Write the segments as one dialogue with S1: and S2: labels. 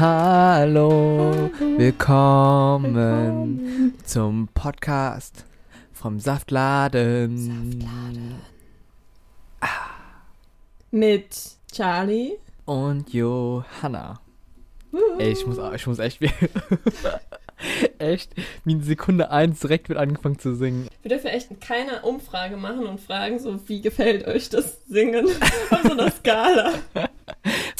S1: Hallo, willkommen zum Podcast vom Saftladen.
S2: Mit Charlie.
S1: Und Johanna. Ey, ich muss, ich muss echt, echt, wie in Sekunde 1 direkt wird angefangen zu singen.
S2: Wir dürfen echt keine Umfrage machen und fragen so, wie gefällt euch das Singen auf so einer Skala?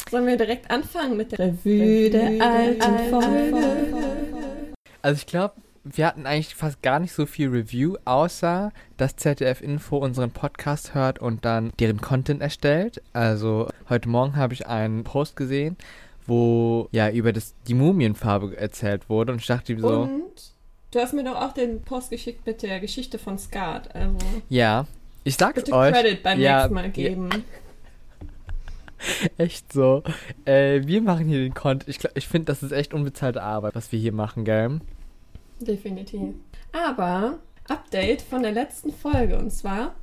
S2: Sollen wir direkt anfangen mit der Revue der alten Folge?
S1: Also ich glaube, wir hatten eigentlich fast gar nicht so viel Review, außer dass ZDF Info unseren Podcast hört und dann deren Content erstellt. Also heute Morgen habe ich einen Post gesehen, wo ja über das, die Mumienfarbe erzählt wurde und ich dachte so.
S2: Und du hast mir doch auch den Post geschickt mit der Geschichte von Skat. Also
S1: ja, ich sag's
S2: bitte
S1: euch.
S2: Credit beim
S1: ja,
S2: nächsten Mal geben.
S1: Ja. Echt so. Äh, wir machen hier den Content. Ich, ich finde, das ist echt unbezahlte Arbeit, was wir hier machen, gell?
S2: Definitiv. Aber Update von der letzten Folge und zwar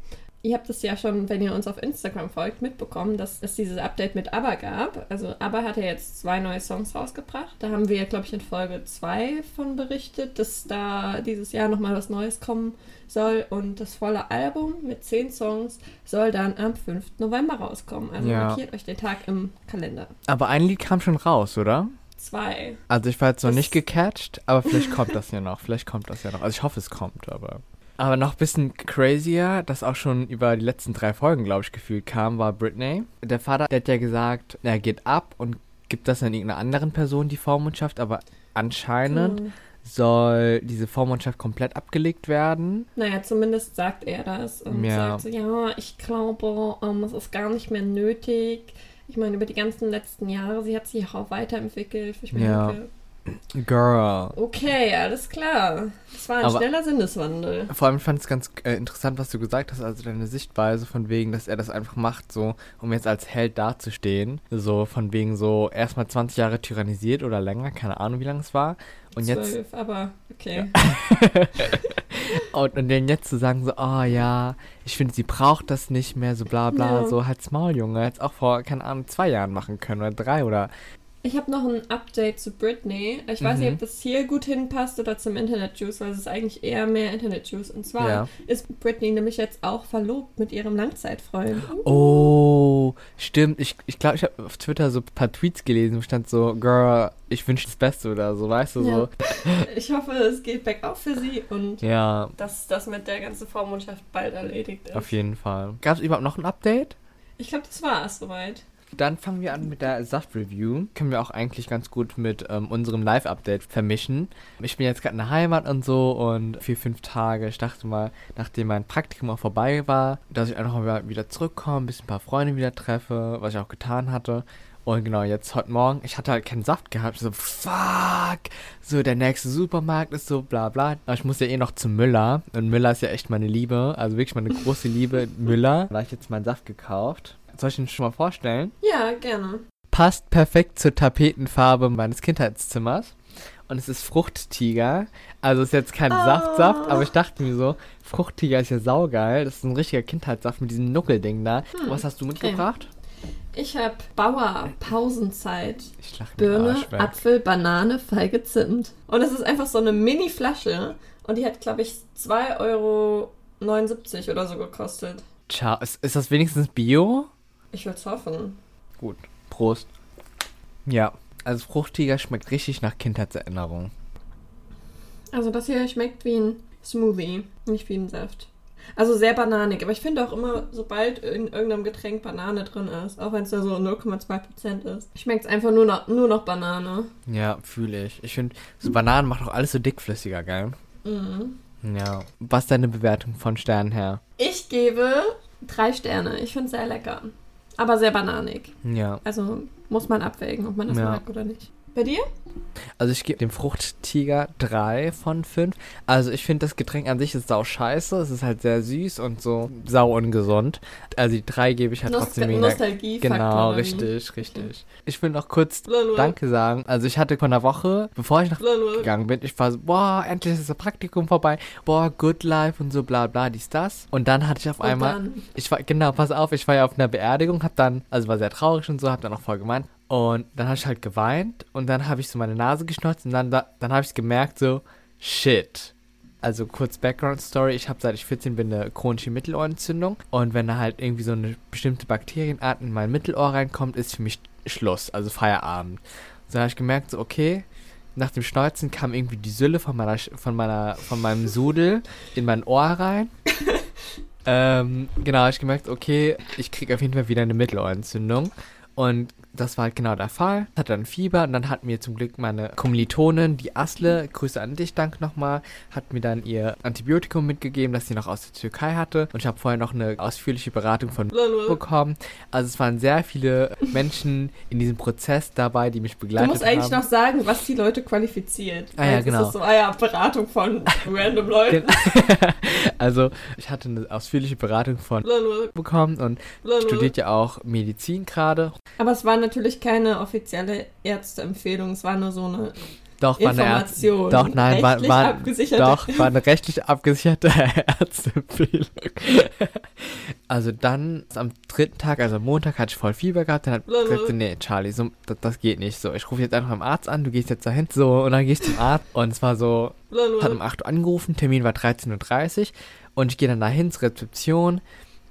S2: ihr habt es ja schon, wenn ihr uns auf Instagram folgt, mitbekommen, dass es dieses Update mit ABBA gab. Also ABBA hat ja jetzt zwei neue Songs rausgebracht. Da haben wir, glaube ich, in Folge 2 von berichtet, dass da dieses Jahr nochmal was Neues kommen soll. Und das volle Album mit zehn Songs soll dann am 5. November rauskommen. Also ja. markiert euch den Tag im Kalender.
S1: Aber ein Lied kam schon raus, oder?
S2: Zwei.
S1: Also ich war jetzt noch das nicht gecatcht, aber vielleicht kommt das ja noch. Vielleicht kommt das ja noch. Also ich hoffe, es kommt, aber... Aber noch ein bisschen crazier, das auch schon über die letzten drei Folgen, glaube ich, gefühlt kam, war Britney. Der Vater, der hat ja gesagt, er geht ab und gibt das an irgendeiner anderen Person, die Vormundschaft, aber anscheinend mhm. soll diese Vormundschaft komplett abgelegt werden.
S2: Naja, zumindest sagt er das und ja. sagt so, ja, ich glaube, um, ähm, es ist gar nicht mehr nötig. Ich meine, über die ganzen letzten Jahre, sie hat sich auch weiterentwickelt. Ich meine,
S1: ja. Girl.
S2: Okay, alles klar. Das war ein Aber schneller Sinneswandel.
S1: Vor allem fand ich es ganz äh, interessant, was du gesagt hast, also deine Sichtweise von wegen, dass er das einfach macht, so, um jetzt als Held dazustehen. So von wegen so erstmal 20 Jahre tyrannisiert oder länger, keine Ahnung, wie lange es war. Und
S2: 12,
S1: jetzt.
S2: aber okay.
S1: Ja. und, und dann jetzt zu sagen, so, oh ja, ich finde, sie braucht das nicht mehr, so bla bla, ja. so halt's Maul, Junge. Hätte auch vor, keine Ahnung, zwei Jahren machen können oder drei oder
S2: ich habe noch ein Update zu Britney. Ich weiß mhm. nicht, ob das hier gut hinpasst oder zum Internet-Juice, weil es ist eigentlich eher mehr Internet-Juice. Und zwar ja. ist Britney nämlich jetzt auch verlobt mit ihrem Langzeitfreund.
S1: Oh, stimmt. Ich glaube, ich, glaub, ich habe auf Twitter so ein paar Tweets gelesen, wo stand so, Girl, ich wünsche das Beste oder so, weißt du ja. so.
S2: Ich hoffe, es geht bergauf für sie und
S1: ja.
S2: dass das mit der ganzen Vormundschaft bald erledigt ist.
S1: Auf jeden Fall. Gab es überhaupt noch ein Update?
S2: Ich glaube, das war es soweit.
S1: Dann fangen wir an mit der Saft-Review. Können wir auch eigentlich ganz gut mit ähm, unserem Live-Update vermischen. Ich bin jetzt gerade in der Heimat und so und vier, fünf Tage. Ich dachte mal, nachdem mein Praktikum auch vorbei war, dass ich einfach mal wieder zurückkomme, ein bisschen ein paar Freunde wieder treffe, was ich auch getan hatte. Und genau, jetzt heute Morgen, ich hatte halt keinen Saft gehabt. So, fuck! So, der nächste Supermarkt ist so, bla bla. Aber ich muss ja eh noch zu Müller. Und Müller ist ja echt meine Liebe. Also wirklich meine große Liebe, Müller. Da habe ich jetzt meinen Saft gekauft. Soll ich ihn schon mal vorstellen?
S2: Ja, gerne.
S1: Passt perfekt zur Tapetenfarbe meines Kindheitszimmers. Und es ist Fruchttiger. Also ist jetzt kein oh. Saftsaft, aber ich dachte mir so, Fruchttiger ist ja saugeil. Das ist ein richtiger Kindheitssaft mit diesem Nuckelding da. Hm. Was hast du mitgebracht?
S2: Ich habe Bauer Pausenzeit. Birne, Apfel, Banane, Feige, Zimt. Und es ist einfach so eine Mini-Flasche. Und die hat, glaube ich, 2,79 Euro oder so gekostet.
S1: Ciao. Ist, ist das wenigstens Bio?
S2: Ich würde es hoffen.
S1: Gut. Prost. Ja, also Fruchtiger schmeckt richtig nach Kindheitserinnerung.
S2: Also das hier schmeckt wie ein Smoothie, nicht wie ein Saft. Also sehr bananig, aber ich finde auch immer, sobald in irgendeinem Getränk Banane drin ist, auch wenn es da so 0,2% ist, schmeckt es einfach nur noch, nur noch Banane.
S1: Ja, fühle ich. Ich finde, so Bananen macht auch alles so dickflüssiger, geil. Mhm. Ja. Was ist deine Bewertung von Sternen her?
S2: Ich gebe drei Sterne. Ich finde es sehr lecker aber sehr bananig.
S1: Ja.
S2: Also muss man abwägen, ob man das ja. mag oder nicht. Bei dir?
S1: Also ich gebe dem Fruchttiger 3 von 5. Also ich finde das Getränk an sich ist sau scheiße. Es ist halt sehr süß und so sau ungesund. Also die 3 gebe ich halt Nost trotzdem
S2: mega. Nostalgie
S1: Genau, richtig, richtig. Ich will noch kurz Lala. Danke sagen. Also ich hatte von der Woche, bevor ich nach Lala. gegangen bin, ich war so, boah, endlich ist das Praktikum vorbei. Boah, good life und so bla bla, dies, das. Und dann hatte ich auf und einmal, dann? ich war, genau, pass auf, ich war ja auf einer Beerdigung, hab dann, also war sehr traurig und so, hab dann auch voll gemeint Und dann habe ich halt geweint und dann habe ich so meine Nase geschnotzt und dann, da, dann habe ich gemerkt, so, shit. Also kurz Background Story, ich habe seit ich 14 bin eine chronische Mittelohrentzündung und wenn da halt irgendwie so eine bestimmte Bakterienart in mein Mittelohr reinkommt, ist für mich Schluss, also Feierabend. So habe ich gemerkt, so okay, nach dem Schneuzen kam irgendwie die Sülle von meiner, von meiner, von meinem Sudel in mein Ohr rein. ähm, genau, habe ich gemerkt, okay, ich kriege auf jeden Fall wieder eine Mittelohrentzündung. Und das war halt genau der Fall. Hatte dann Fieber und dann hat mir zum Glück meine Kommilitonin, die Asle, Grüße an dich, danke nochmal, hat mir dann ihr Antibiotikum mitgegeben, das sie noch aus der Türkei hatte. Und ich habe vorher noch eine ausführliche Beratung von bekommen. Also es waren sehr viele Menschen in diesem Prozess dabei, die mich begleitet haben.
S2: Du musst eigentlich
S1: haben.
S2: noch sagen, was die Leute qualifiziert.
S1: Ah, ja, genau.
S2: Das ist so, ah ja, Beratung von random Leuten.
S1: also ich hatte eine ausführliche Beratung von bekommen und studiert ja auch Medizin gerade.
S2: Aber es war natürlich keine offizielle Ärzteempfehlung, es war nur so eine
S1: doch, war
S2: Information.
S1: Eine doch, nein, war, war,
S2: abgesicherte.
S1: doch, war eine rechtlich abgesicherte Ärzteempfehlung. also dann, am dritten Tag, also am Montag, hatte ich voll Fieber gehabt. Dann hat gesagt, nee, Charlie, so, das, das, geht nicht. So, ich rufe jetzt einfach beim Arzt an, du gehst jetzt dahin. So, und dann gehst du zum Arzt. Und es war so, hat um 8 Uhr angerufen, Termin war 13.30 Uhr. Und ich gehe dann dahin zur Rezeption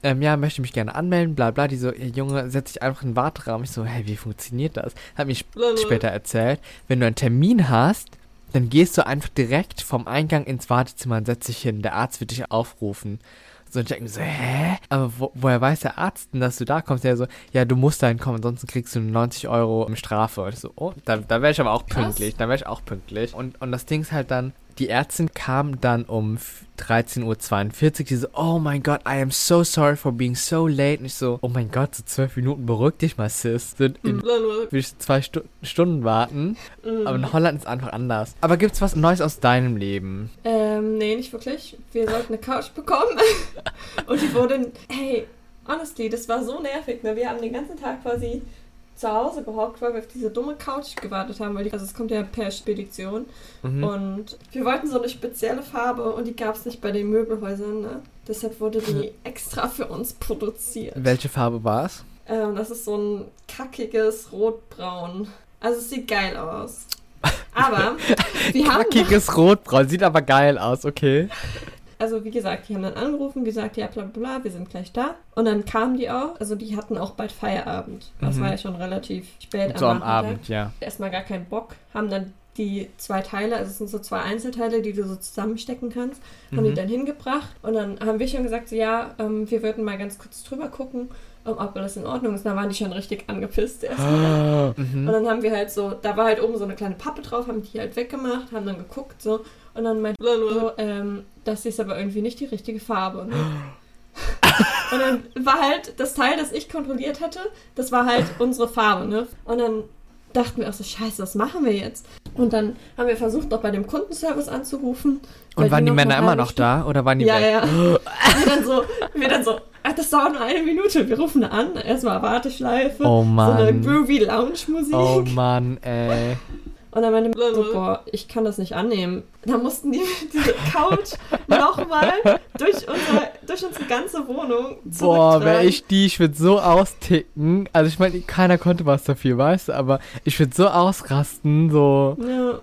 S1: ähm, ja, möchte mich gerne anmelden, bla bla. Die so, hey, Junge, setz dich einfach in den Warteraum. Ich so, hey, wie funktioniert das? Hat mich sp später erzählt, wenn du einen Termin hast, dann gehst du einfach direkt vom Eingang ins Wartezimmer und setzt dich hin. Der Arzt wird dich aufrufen. So, und ich denke mir so, hä? Aber wo, woher weiß der Arzt denn, dass du da kommst? Der so, ja, du musst da hinkommen, ansonsten kriegst du 90 Euro Strafe. Und ich so, oh, da, da wäre ich aber auch pünktlich. Da wäre ich auch pünktlich. Und, und das Ding ist halt dann, die Ärztin kam dann um 13.42 Uhr, die so, oh mein Gott, I am so sorry for being so late. Und ich so, oh mein Gott, so zwölf Minuten, beruhig dich mal, Sis. Sind in, zwei Stu Stunden warten. Mm. Aber in Holland ist einfach anders. Aber gibt's was Neues aus deinem Leben?
S2: Ähm, nee, nicht wirklich. Wir sollten eine Couch bekommen. Und die wurde, hey, honestly, das war so nervig, ne? Wir haben den ganzen Tag quasi zu Hause gehockt, weil wir auf diese dumme Couch gewartet haben, weil die, also es kommt ja per Spedition. Mhm. Und wir wollten so eine spezielle Farbe und die gab es nicht bei den Möbelhäusern. Ne? Deshalb wurde die extra für uns produziert.
S1: Welche Farbe war es?
S2: Ähm, das ist so ein kackiges Rotbraun. Also es sieht geil aus. Aber
S1: wir haben. Kackiges Rotbraun, sieht aber geil aus, okay
S2: also wie gesagt, die haben dann angerufen, gesagt, ja, bla bla bla, wir sind gleich da. Und dann kamen die auch, also die hatten auch bald Feierabend. Das mhm. war ja schon relativ spät
S1: so am, Abend, ja.
S2: Erstmal gar keinen Bock, haben dann die zwei Teile, also es sind so zwei Einzelteile, die du so zusammenstecken kannst, haben mhm. die dann hingebracht. Und dann haben wir schon gesagt, so, ja, ähm, wir würden mal ganz kurz drüber gucken ob alles in Ordnung ist. Da waren die schon richtig angepisst erstmal. Ah, mhm. und dann haben wir halt so, da war halt oben so eine kleine Pappe drauf, haben die halt weggemacht, haben dann geguckt so und dann meinte so, ähm, das ist aber irgendwie nicht die richtige Farbe. Ne? und dann war halt das Teil, das ich kontrolliert hatte, das war halt unsere Farbe, ne? Und dann dachten wir auch so, scheiße, was machen wir jetzt? Und dann haben wir versucht, noch bei dem Kundenservice anzurufen.
S1: Und waren die, die Männer immer noch da? Oder waren die
S2: Ja, weg? ja. wir dann so, wir dann so, ach, das dauert nur eine Minute. Wir rufen an, erstmal Warteschleife.
S1: Oh Mann.
S2: So eine groovy Lounge-Musik.
S1: Oh Mann, ey.
S2: Und dann meinte so, boah, ich kann das nicht annehmen. Da mussten die diese Couch nochmal durch, unser, durch unsere ganze Wohnung
S1: Boah, wäre ich die, ich würde so austicken. Also ich meine, keiner konnte was dafür, weißt du, aber ich würde so ausrasten, so.
S2: Ja.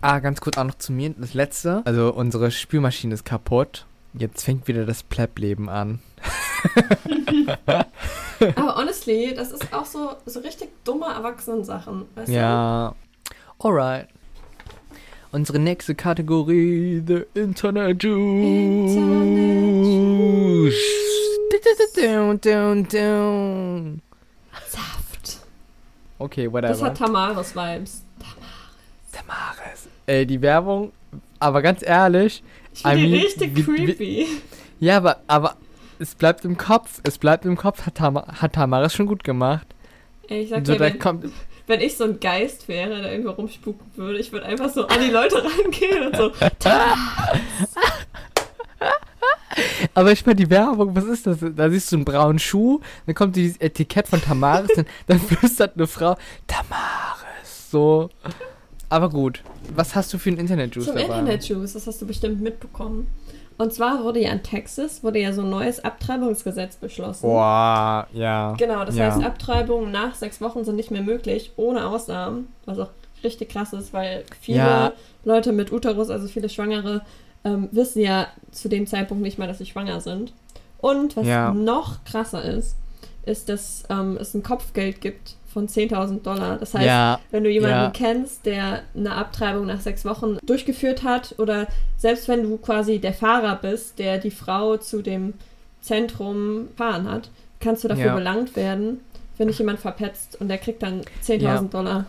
S1: Ah, ganz kurz auch noch zu mir, das letzte. Also unsere Spülmaschine ist kaputt. Jetzt fängt wieder das Pleb-Leben an.
S2: aber honestly, das ist auch so, so richtig dumme Erwachsenen-Sachen.
S1: ja. Du? Alright. Unsere nächste Kategorie, The Internet Juice. Internet Juice.
S2: Saft.
S1: Okay, whatever.
S2: Das hat Tamaris-Vibes.
S1: Tamaris. Tamaris. Ey, die Werbung, aber ganz ehrlich.
S2: Ich finde die richtig wie, creepy. Wie,
S1: ja, aber, aber es bleibt im Kopf. Es bleibt im Kopf. Hat, Tam hat Tamaris schon gut gemacht.
S2: Ey, ich sag so, dir, wenn, kommt, wenn ich so ein Geist wäre, der irgendwo rumspuken würde, ich würde einfach so an die Leute rangehen und so.
S1: Aber ich meine, die Werbung, was ist das? Da siehst du einen braunen Schuh, dann kommt dieses Etikett von Tamaris, dann, dann flüstert eine Frau, Tamaris, so. Aber gut, was hast du für einen Internet-Juice
S2: dabei? Internet-Juice, das hast du bestimmt mitbekommen. Und zwar wurde ja in Texas, wurde ja so ein neues Abtreibungsgesetz beschlossen.
S1: Boah, ja.
S2: Genau, das
S1: ja.
S2: heißt, Abtreibungen nach sechs Wochen sind nicht mehr möglich, ohne Ausnahmen, was auch richtig krass ist, weil viele
S1: Ja.
S2: Leute mit Uterus, also viele Schwangere, ähm, wissen ja zu dem Zeitpunkt nicht mal, dass sie schwanger sind. Und was
S1: Ja.
S2: noch krasser ist, ist, dass ähm, es ein Kopfgeld gibt von 10.000 Dollar. Das heißt,
S1: ja,
S2: wenn du jemanden
S1: Ja.
S2: kennst, der eine Abtreibung nach sechs Wochen durchgeführt hat, oder selbst wenn du quasi der Fahrer bist, der die Frau zu dem Zentrum fahren hat, kannst du dafür
S1: Ja.
S2: belangt werden, wenn dich jemand verpetzt und der kriegt dann 10.000 Dollar.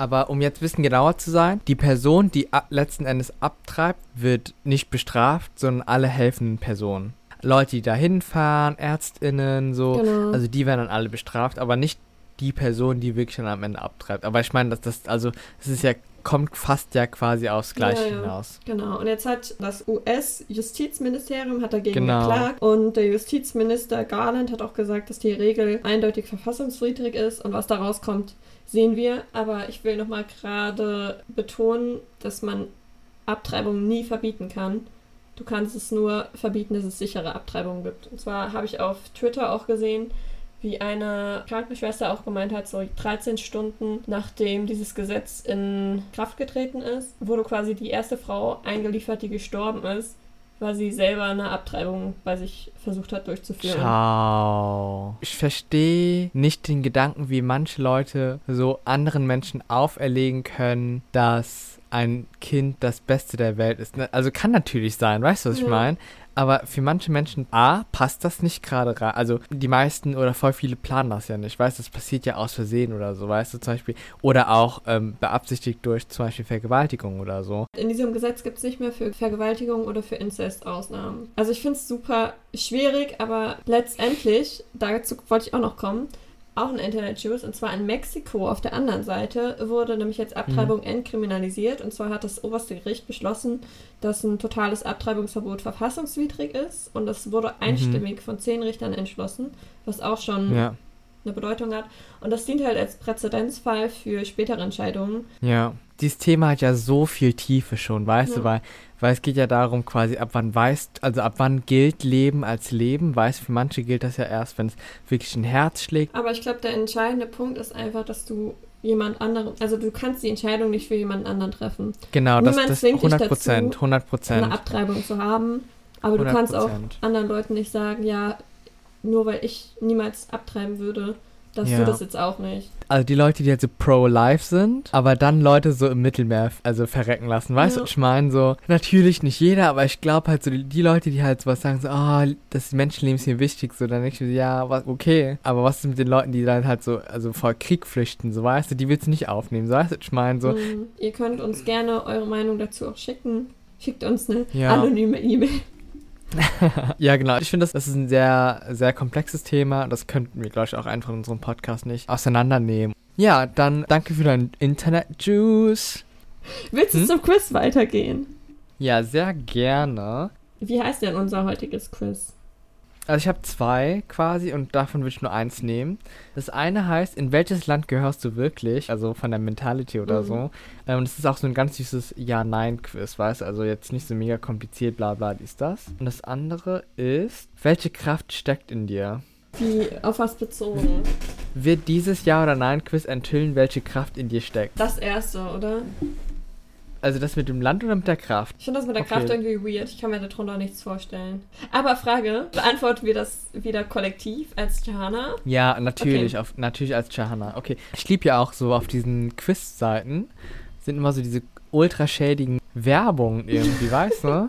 S1: aber um jetzt ein bisschen genauer zu sein, die Person, die letzten Endes abtreibt, wird nicht bestraft, sondern alle helfenden Personen. Leute, die da hinfahren, ÄrztInnen, so,
S2: Genau.
S1: also die werden dann alle bestraft, aber nicht die Person, die wirklich dann am Ende abtreibt. Aber ich meine, dass das, also, es ist ja, kommt fast ja quasi aufs Gleiche
S2: Ja, ja.
S1: hinaus.
S2: Genau, und jetzt hat das US-Justizministerium hat dagegen
S1: Genau.
S2: geklagt und der Justizminister Garland hat auch gesagt, dass die Regel eindeutig verfassungswidrig ist und was daraus kommt, sehen wir. Aber ich will nochmal gerade betonen, dass man Abtreibung nie verbieten kann. Du kannst es nur verbieten, dass es sichere Abtreibungen gibt. Und zwar habe ich auf Twitter auch gesehen, wie eine Krankenschwester auch gemeint hat, so 13 Stunden nachdem dieses Gesetz in Kraft getreten ist, wurde quasi die erste Frau eingeliefert, die gestorben ist, weil sie selber eine Abtreibung bei sich versucht hat durchzuführen.
S1: Ciao. Ich verstehe nicht den Gedanken, wie manche Leute so anderen Menschen auferlegen können, dass ein Kind das Beste der Welt ist. Ne, Also kann natürlich sein, weißt du, was ich
S2: Ja.
S1: meine? Aber für manche Menschen, A, passt das nicht gerade rein. Also die meisten oder voll viele planen das ja nicht, weißt du, das passiert ja aus Versehen oder so, weißt du, zum Beispiel. Oder auch ähm, beabsichtigt durch zum Beispiel Vergewaltigung oder so.
S2: In diesem Gesetz gibt es nicht mehr für Vergewaltigung oder für Inzest Ausnahmen. Also ich finde es super schwierig, aber letztendlich, dazu wollte ich auch noch kommen, auch ein Internet-News, und zwar in Mexiko auf der anderen Seite wurde nämlich jetzt Abtreibung entkriminalisiert. Und zwar hat das oberste Gericht beschlossen, dass ein totales Abtreibungsverbot verfassungswidrig ist. Und das wurde einstimmig von zehn Richtern entschlossen, was auch schon
S1: Ja,
S2: eine Bedeutung hat. Und das dient halt als Präzedenzfall für spätere Entscheidungen.
S1: ja. Dieses Thema hat ja so viel Tiefe schon, weißt
S2: Ja.
S1: du, weil, weil es geht ja darum, quasi ab wann weißt, also ab wann gilt Leben als Leben, weißt du, für manche gilt das ja erst, wenn es wirklich ein Herz schlägt.
S2: Aber ich glaube, der entscheidende Punkt ist einfach, dass du jemand anderem, also du kannst die Entscheidung nicht für jemand anderen treffen.
S1: Genau, das,
S2: Niemand
S1: das
S2: zwingt dich
S1: 100 Prozent,
S2: dazu,
S1: 100
S2: Eine
S1: Prozent.
S2: Abtreibung zu haben. Aber du kannst auch
S1: 100%.
S2: anderen Leuten nicht sagen, ja, nur weil ich niemals abtreiben würde, darfst
S1: Ja.
S2: du das jetzt auch nicht.
S1: Also die Leute, die halt so pro-life sind, aber dann Leute so im Mittelmeer also verrecken lassen. Weißt du,
S2: Ja.
S1: was ich meine? So, natürlich nicht jeder, aber ich glaube halt so, die, die Leute, die halt sowas sagen, so, ah, das Menschenleben ist mir wichtig, so, dann denke ich mir, so, ja, was, okay. Aber was ist mit den Leuten, die dann halt so, also vor Krieg flüchten, so, weißt du, die willst du nicht aufnehmen, so, weißt du, was ich meine? So,
S2: Mhm. Ihr könnt uns gerne eure Meinung dazu auch schicken. Schickt uns eine
S1: Ja.
S2: anonyme E-Mail.
S1: Ja, genau. Ich finde, das, das ist ein sehr, sehr komplexes Thema. Das könnten wir, glaube ich, auch einfach in unserem Podcast nicht auseinandernehmen. Ja, dann danke für dein Internet-Juice.
S2: Willst du
S1: Hm?
S2: zum Quiz weitergehen?
S1: Ja, sehr gerne.
S2: Wie heißt denn unser heutiges Quiz?
S1: Also ich habe zwei quasi und davon würde ich nur eins nehmen. Das eine heißt, in welches Land gehörst du wirklich? Also von der Mentality oder
S2: Mhm.
S1: so. Ähm, Und es ist auch so ein ganz süßes Ja-Nein-Quiz, weißt du? Also jetzt nicht so mega kompliziert, bla bla, dies, das. Und das andere ist, welche Kraft steckt in dir?
S2: Wie, auf was bezogen?
S1: Wird dieses Ja- oder Nein-Quiz enthüllen, welche Kraft in dir steckt?
S2: Das erste, oder?
S1: Also das mit dem Land oder mit der Kraft?
S2: Ich finde das mit der
S1: Okay.
S2: Kraft irgendwie weird. Ich kann mir darunter nichts vorstellen. Aber Frage, beantworten wir das wieder kollektiv als Jana?
S1: Ja, natürlich, auf, natürlich als Chahana. Okay. Ich liebe ja auch so auf diesen Quiz-Seiten sind immer so diese ultra schädigen Werbungen irgendwie, weißt du?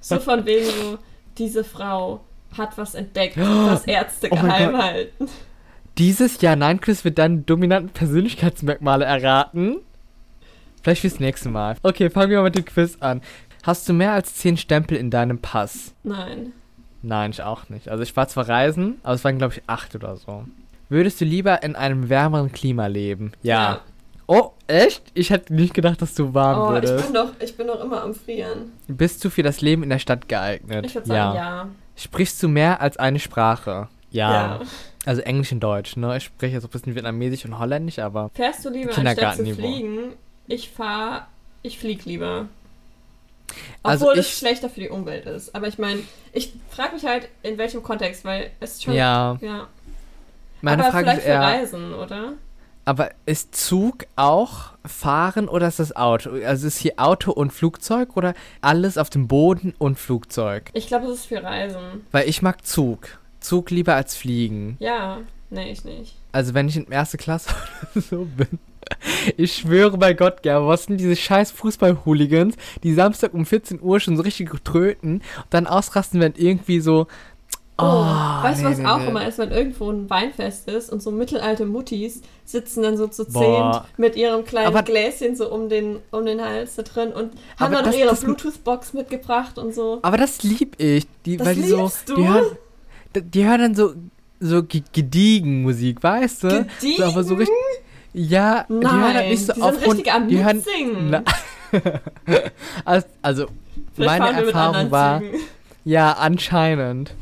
S2: So von wegen so, diese Frau hat was entdeckt, was Ärzte
S1: Oh
S2: geheim halten.
S1: Dieses Ja-Nein-Quiz wird deine dominanten Persönlichkeitsmerkmale erraten. Vielleicht fürs nächste Mal. Okay, fangen wir mal mit dem Quiz an. Hast du mehr als 10 Stempel in deinem Pass?
S2: Nein.
S1: Nein, ich auch nicht. Also ich war zwar reisen, aber es waren glaube ich 8 oder so. Würdest du lieber in einem wärmeren Klima leben? Ja. Oh, echt? Ich hätte nicht gedacht, dass du warm
S2: Oh, ich
S1: würdest.
S2: bin, doch, ich bin doch immer am Frieren.
S1: Bist du für das Leben in der Stadt geeignet?
S2: Ich würde sagen, ja.
S1: Sprichst du mehr als eine Sprache? Ja.
S2: Ja.
S1: Also Englisch und Deutsch, ne? Ich spreche jetzt ein bisschen Vietnamesisch und Holländisch, aber
S2: Fährst du lieber anstatt zu fliegen? Ich fahr, ich flieg lieber.
S1: Also
S2: Obwohl es
S1: ich-
S2: schlechter für die Umwelt ist. Aber ich meine, ich frage mich halt, in welchem Kontext, weil es schon.
S1: Ja,
S2: ja.
S1: meine
S2: aber
S1: Frage
S2: vielleicht
S1: ist
S2: für
S1: eher,
S2: Reisen, oder?
S1: aber ist Zug auch Fahren oder ist das Auto? Also ist hier Auto und Flugzeug oder alles auf dem Boden und Flugzeug?
S2: Ich glaube, es ist für Reisen.
S1: Weil ich mag Zug. Zug lieber als Fliegen.
S2: Ja, nee, ich nicht.
S1: Also wenn ich in erste Klasse oder so bin. Ich schwöre bei Gott, Gerber, was sind diese scheiß Fußball-Hooligans, die Samstag um 14 Uhr schon so richtig tröten und dann ausrasten, wenn irgendwie so.
S2: Oh, weißt du,
S1: nee,
S2: was
S1: nee,
S2: auch
S1: nee.
S2: immer ist, wenn irgendwo ein Weinfest ist und so mittelalte Muttis sitzen dann so zu zehnt mit ihrem kleinen
S1: Aber-
S2: Gläschen so um den, um den Hals da drin und haben dann
S1: das-
S2: ihre Bluetooth-Box mitgebracht und so.
S1: Aber das lieb ich. Die,
S2: Das
S1: weil die so.
S2: du?
S1: Die hören, die, hören dann so, so ge- gediegen Musik, weißt du?
S2: Gediegen?
S1: So, aber so richtig. Ja, die hören halt
S2: Nein,
S1: nicht so
S2: die
S1: auf
S2: sind richtig am
S1: die hören,
S2: Mitsingen.
S1: Na, also, also meine Erfahrung war,
S2: Zügen.
S1: ja, anscheinend.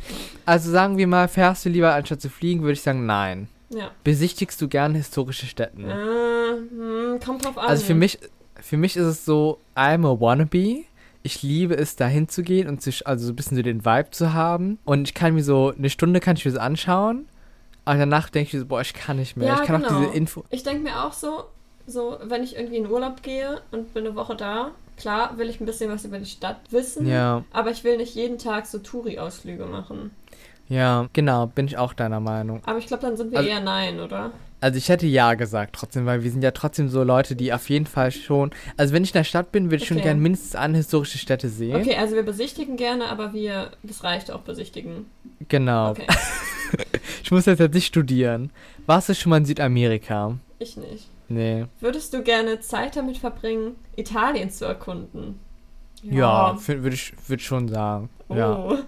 S1: Also sagen wir mal, fährst du lieber anstatt zu fliegen, würde ich sagen, nein.
S2: Ja.
S1: Besichtigst du gern historische Städten?
S2: Äh, hm, kommt drauf an.
S1: Also für mich, für mich ist es so, I'm a wannabe. Ich liebe es, da hinzugehen und sich, also so ein bisschen so den Vibe zu haben. Und ich kann mir so, eine Stunde kann ich mir das anschauen. Aber danach denke ich so, boah, ich kann nicht mehr.
S2: Ja,
S1: ich kann auch
S2: genau.
S1: diese Info.
S2: Ich denke mir auch so, so, wenn ich irgendwie in Urlaub gehe und bin eine Woche da, klar will ich ein bisschen was über die Stadt wissen,
S1: Ja,
S2: aber ich will nicht jeden Tag so Touri-Ausflüge machen.
S1: ja, genau, bin ich auch deiner Meinung.
S2: Aber ich glaube, dann sind wir
S1: Also-
S2: eher nein, oder?
S1: Also ich hätte ja gesagt trotzdem, weil wir sind ja trotzdem so Leute, die auf jeden Fall schon. Also wenn ich in der Stadt bin, würde ich schon
S2: Okay.
S1: gern mindestens eine historische Städte sehen.
S2: Okay, also wir besichtigen gerne, aber wir, das reicht auch besichtigen.
S1: Genau.
S2: Okay,
S1: Ich muss jetzt, jetzt nicht studieren. Warst du schon mal in Südamerika?
S2: ich nicht.
S1: Nee.
S2: Würdest du gerne Zeit damit verbringen, Italien zu erkunden?
S1: Ja, würde ich würd schon sagen.
S2: Oh.
S1: Ja.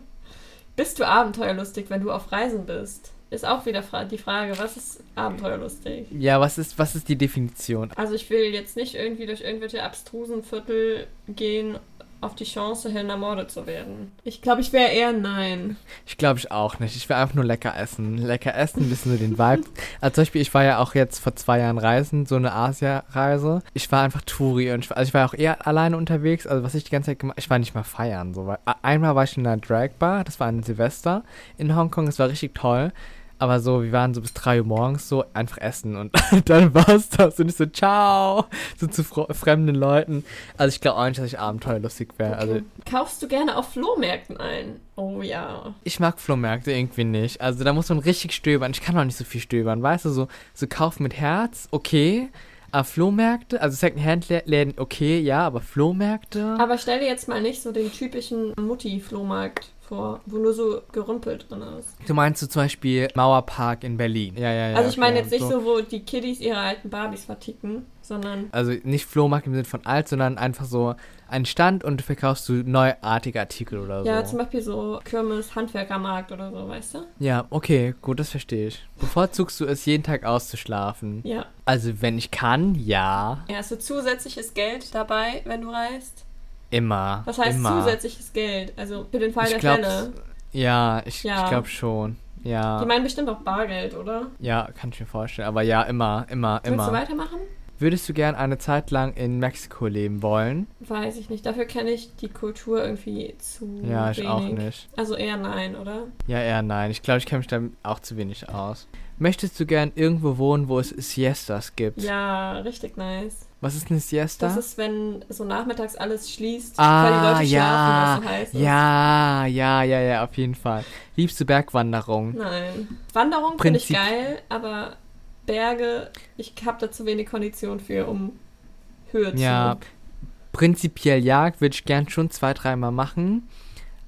S2: Bist du abenteuerlustig, wenn du auf Reisen bist? Ist auch wieder die Frage, was ist abenteuerlustig?
S1: Ja, was ist, was ist die Definition?
S2: Also ich will jetzt nicht irgendwie durch irgendwelche abstrusen Viertel gehen, auf die Chance hin, ermordet zu werden. Ich glaube, ich wäre eher nein.
S1: Ich glaube ich auch nicht. Ich will einfach nur lecker essen. Lecker essen, ein bisschen so den Vibe. Also zum Beispiel, ich war ja auch jetzt vor zwei Jahren reisen, so eine Asia-Reise. Ich war einfach Touri und ich, war- also ich war auch eher alleine unterwegs. Also was ich die ganze Zeit gemacht ich war nicht mal feiern. So. Einmal war ich in einer Drag-Bar, das war ein Silvester in Hongkong, das war richtig toll. Aber so, wir waren so bis 3 Uhr morgens so einfach essen und dann war es das und ich so, ciao, so zu fremden Leuten. Also ich glaube auch nicht, dass ich abenteuerlustig wäre. Also
S2: Kaufst du gerne auf Flohmärkten ein? Oh ja.
S1: Ich mag Flohmärkte irgendwie nicht. Also da muss man richtig stöbern. Ich kann auch nicht so viel stöbern. Weißt du, so, so kaufen mit Herz, okay. Aber Flohmärkte, also Second-Hand-Läden, okay, ja, aber Flohmärkte.
S2: Aber stell dir jetzt mal nicht so den typischen Mutti-Flohmarkt vor, wo nur so Gerümpel drin ist.
S1: du meinst so zum Beispiel Mauerpark in Berlin. Ja, ja, ja.
S2: also ich meine
S1: okay,
S2: jetzt nicht so, wo die Kiddies ihre alten Barbies verticken, sondern
S1: Also nicht Flohmarkt im Sinne von alt, sondern einfach so ein Stand und verkaufst du neuartige Artikel oder so.
S2: ja, zum Beispiel so Kirmes, Handwerkermarkt oder so, weißt du?
S1: Ja, okay, gut, das verstehe ich. Bevorzugst du es, jeden Tag auszuschlafen?
S2: Ja.
S1: Also wenn ich kann, ja.
S2: Ja, hast du zusätzliches Geld dabei, wenn du reist?
S1: Immer.
S2: Was heißt
S1: immer.
S2: zusätzliches Geld? Also für den Fall
S1: Ich
S2: der
S1: glaub,
S2: Fälle.
S1: Ja, ich,
S2: Ja.
S1: ich glaube schon. Ja.
S2: Die meinen bestimmt auch Bargeld, oder?
S1: ja, kann ich mir vorstellen. Aber ja, immer, immer,
S2: Willst du
S1: immer.
S2: weitermachen?
S1: Würdest du gern eine Zeit lang in Mexiko leben wollen?
S2: Weiß ich nicht. Dafür kenne ich die Kultur irgendwie zu
S1: Ja, ich
S2: wenig.
S1: auch nicht.
S2: Also eher nein, oder?
S1: Ja, eher nein. Ich glaube, ich kenne mich da auch zu wenig aus. Möchtest du gern irgendwo wohnen, wo es Siestas gibt?
S2: Ja, richtig nice.
S1: Was ist eine Siesta?
S2: Das ist, wenn so nachmittags alles schließt,
S1: Ah,
S2: weil die Leute
S1: ja.
S2: schlafen, was so heiß ist.
S1: ja, ja, ja, ja, auf jeden Fall. Liebst du Bergwanderung?
S2: Nein. Wanderung finde ich geil, aber Berge, ich habe da zu wenig Kondition für, um Höhe
S1: Ja,
S2: zu.
S1: prinzipiell ja, würde ich gern schon zwei, dreimal machen.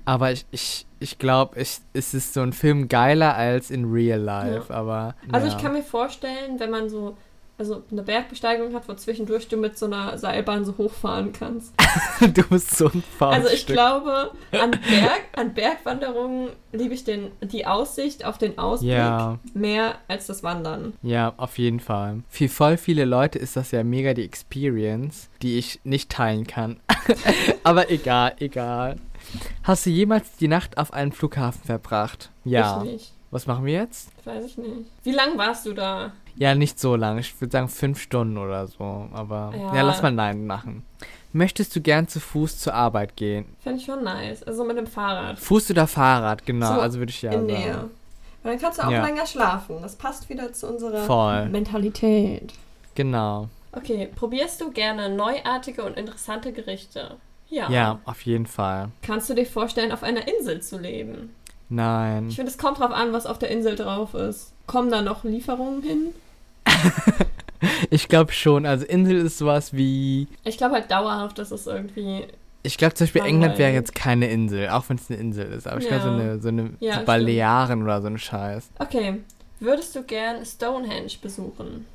S1: Aber ich, ich, ich glaube, es ist so ein Film geiler als in Real Life. Aber.
S2: Also
S1: ja.
S2: ich kann mir vorstellen, wenn man so also eine Bergbesteigung hat, wo zwischendurch du mit so einer Seilbahn so hochfahren kannst.
S1: du bist so ein
S2: Also ich glaube, an, Berg, an Bergwanderungen liebe ich den, die Aussicht auf den Ausblick
S1: Ja,
S2: mehr als das Wandern.
S1: ja, auf jeden Fall. Für voll viele Leute ist das ja mega die Experience, die ich nicht teilen kann. Aber egal, egal. Hast du jemals die Nacht auf einem Flughafen verbracht? Ja.
S2: Ich nicht.
S1: Was machen wir jetzt?
S2: Weiß ich nicht. Wie lang warst du da?
S1: Ja, nicht so lang. Ich würde sagen fünf Stunden oder so. Aber ja,
S2: Ja.
S1: lass mal Nein machen. Möchtest du gern zu Fuß zur Arbeit gehen?
S2: Finde ich schon nice. Also mit dem Fahrrad.
S1: Fuß oder Fahrrad, genau.
S2: So,
S1: also würde ich ja
S2: in
S1: sagen.
S2: Nähe. Weil dann kannst du auch
S1: Ja.
S2: länger schlafen. Das passt wieder zu unserer
S1: Voll.
S2: Mentalität.
S1: Genau.
S2: Okay, probierst du gerne neuartige und interessante Gerichte? Ja.
S1: Ja, auf jeden Fall.
S2: Kannst du dir vorstellen, auf einer Insel zu leben?
S1: Nein.
S2: Ich finde, es kommt drauf an, was auf der Insel drauf ist. Kommen da noch Lieferungen hin?
S1: Ich glaube schon. Also Insel ist sowas wie.
S2: Ich glaube halt dauerhaft, dass es irgendwie.
S1: Ich glaube zum Beispiel England wäre
S2: Langweilig.
S1: jetzt keine Insel, auch wenn es eine Insel ist. Aber ich glaube so
S2: Ja.
S1: eine, so eine
S2: Ja,
S1: so
S2: stimmt.
S1: Balearen oder so ein Scheiß.
S2: Okay, würdest du gern Stonehenge besuchen?